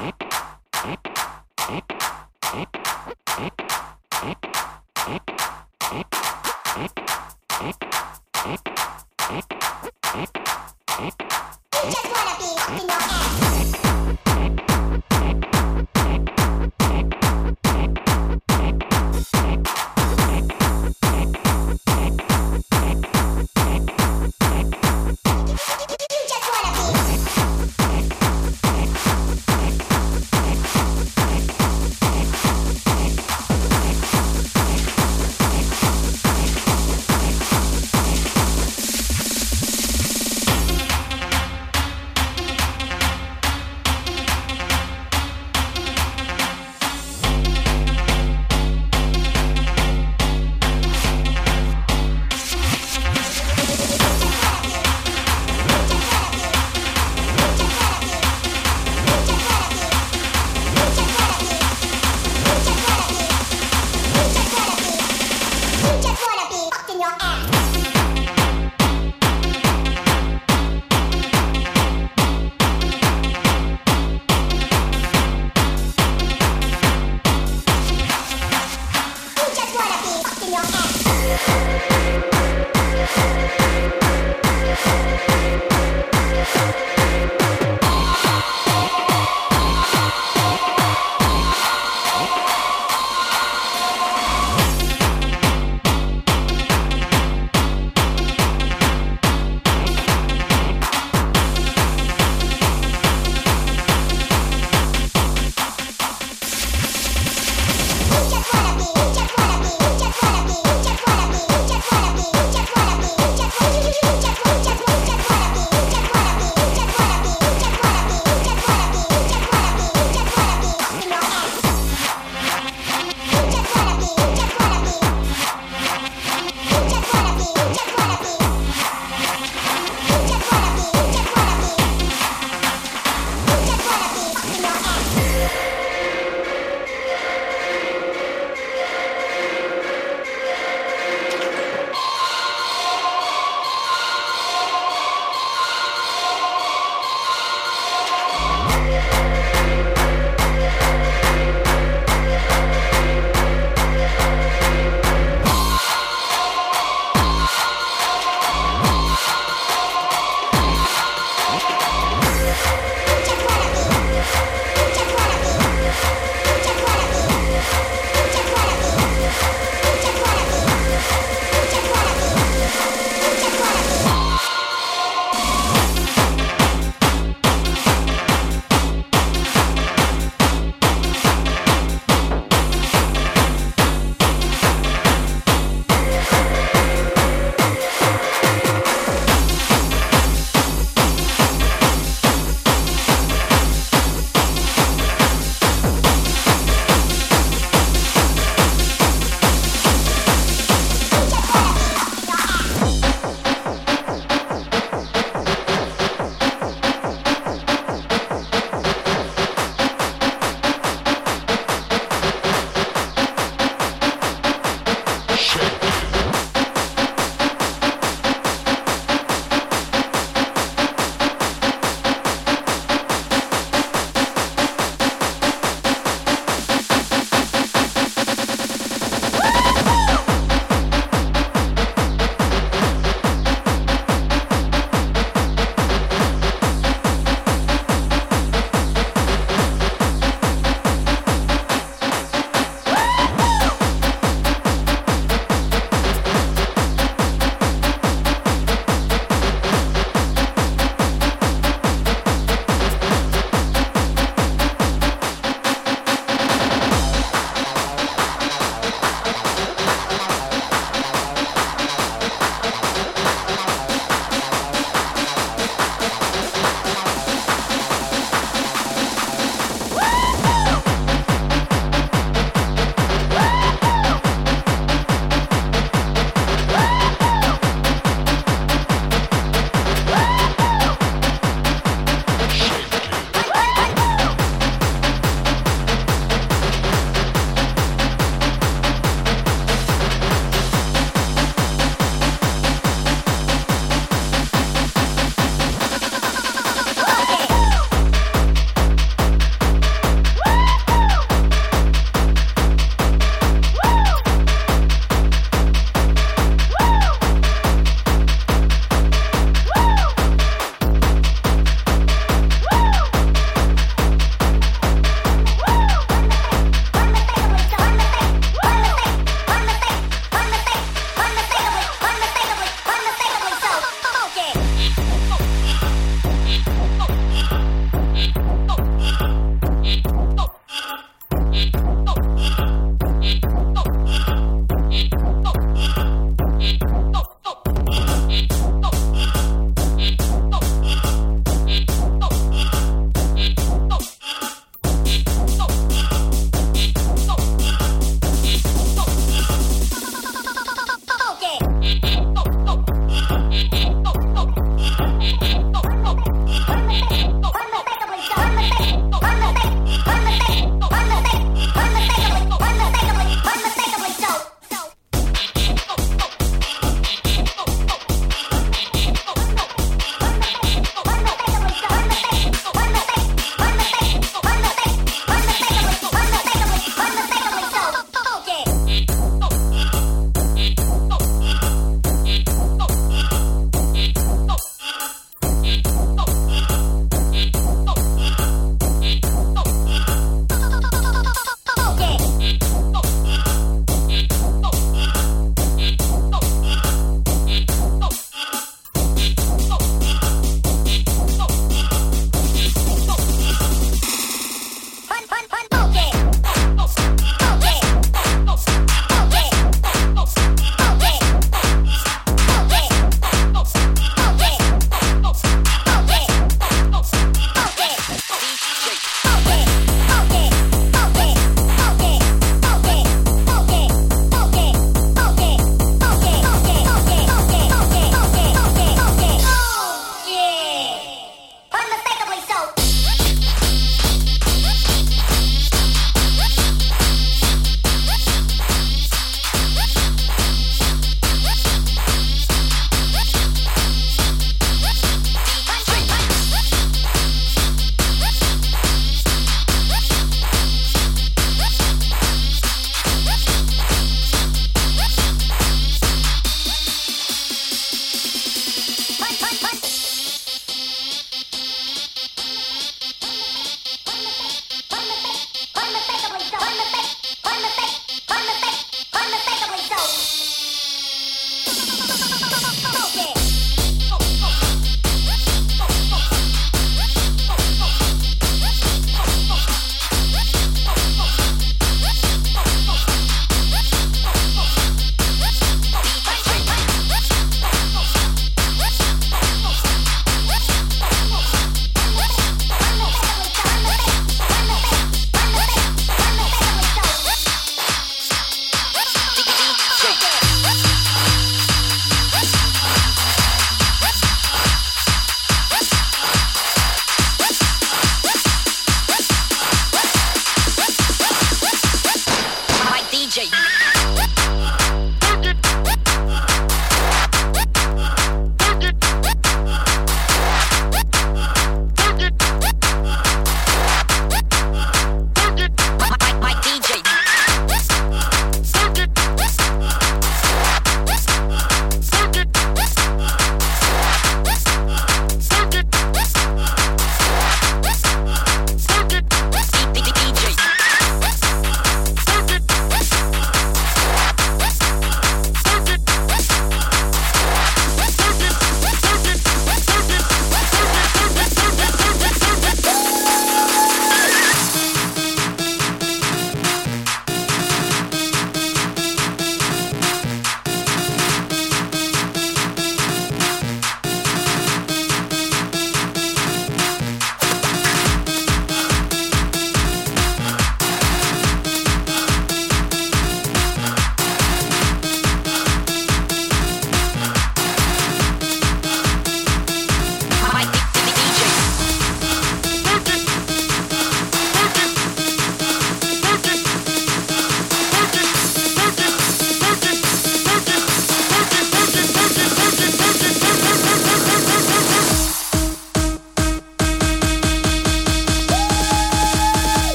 ass. You just wanna be.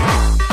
¡Mmm!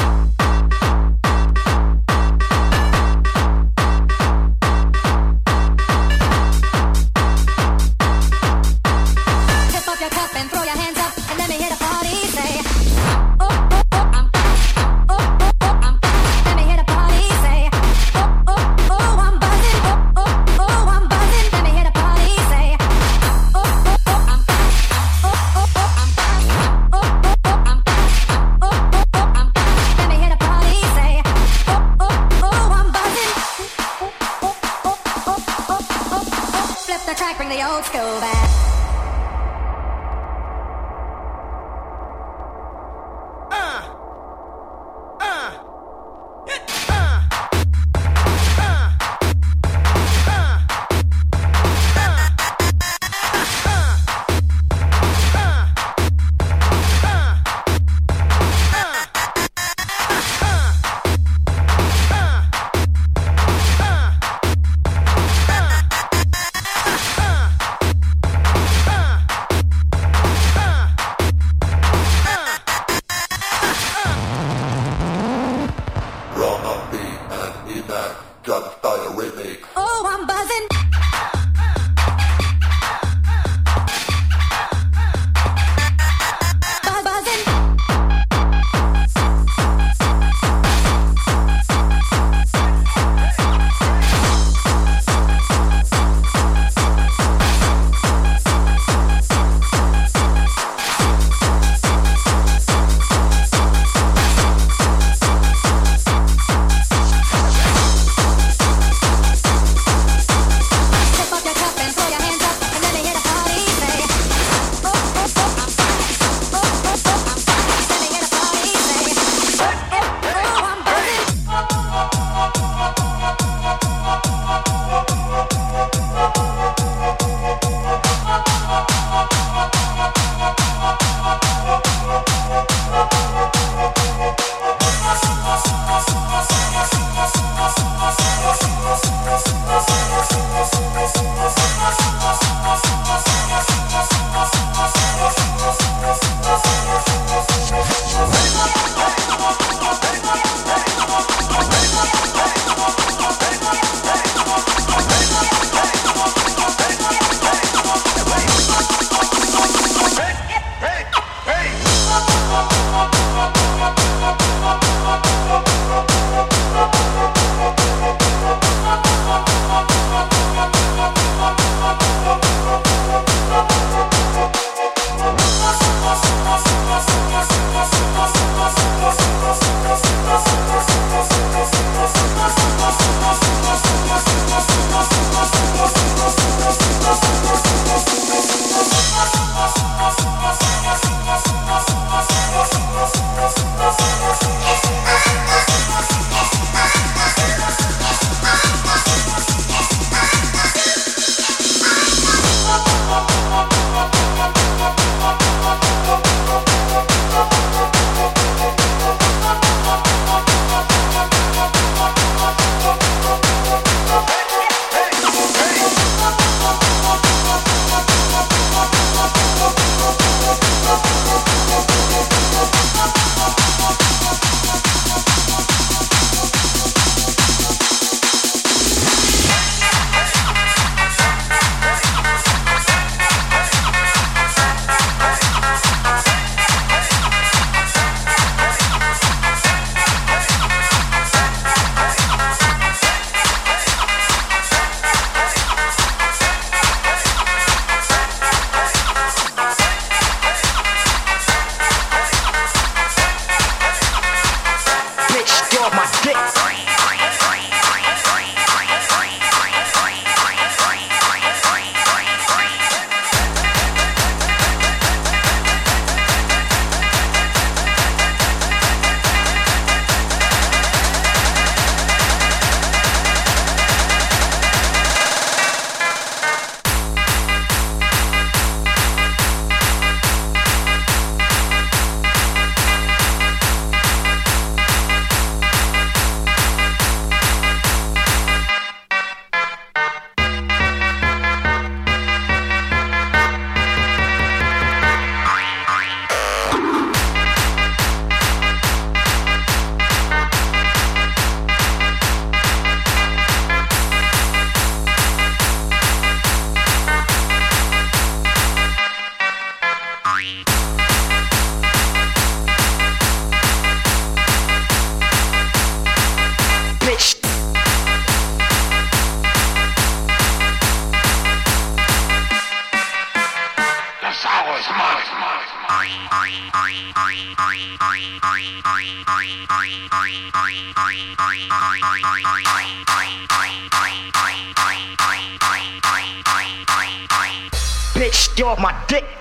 You're my dick.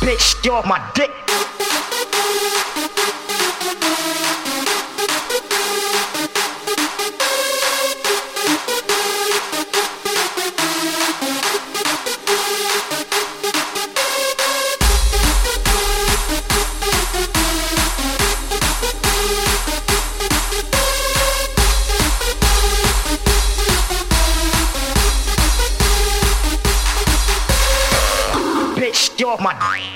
Bitch, you're my dick. Bitch, you're my bitch.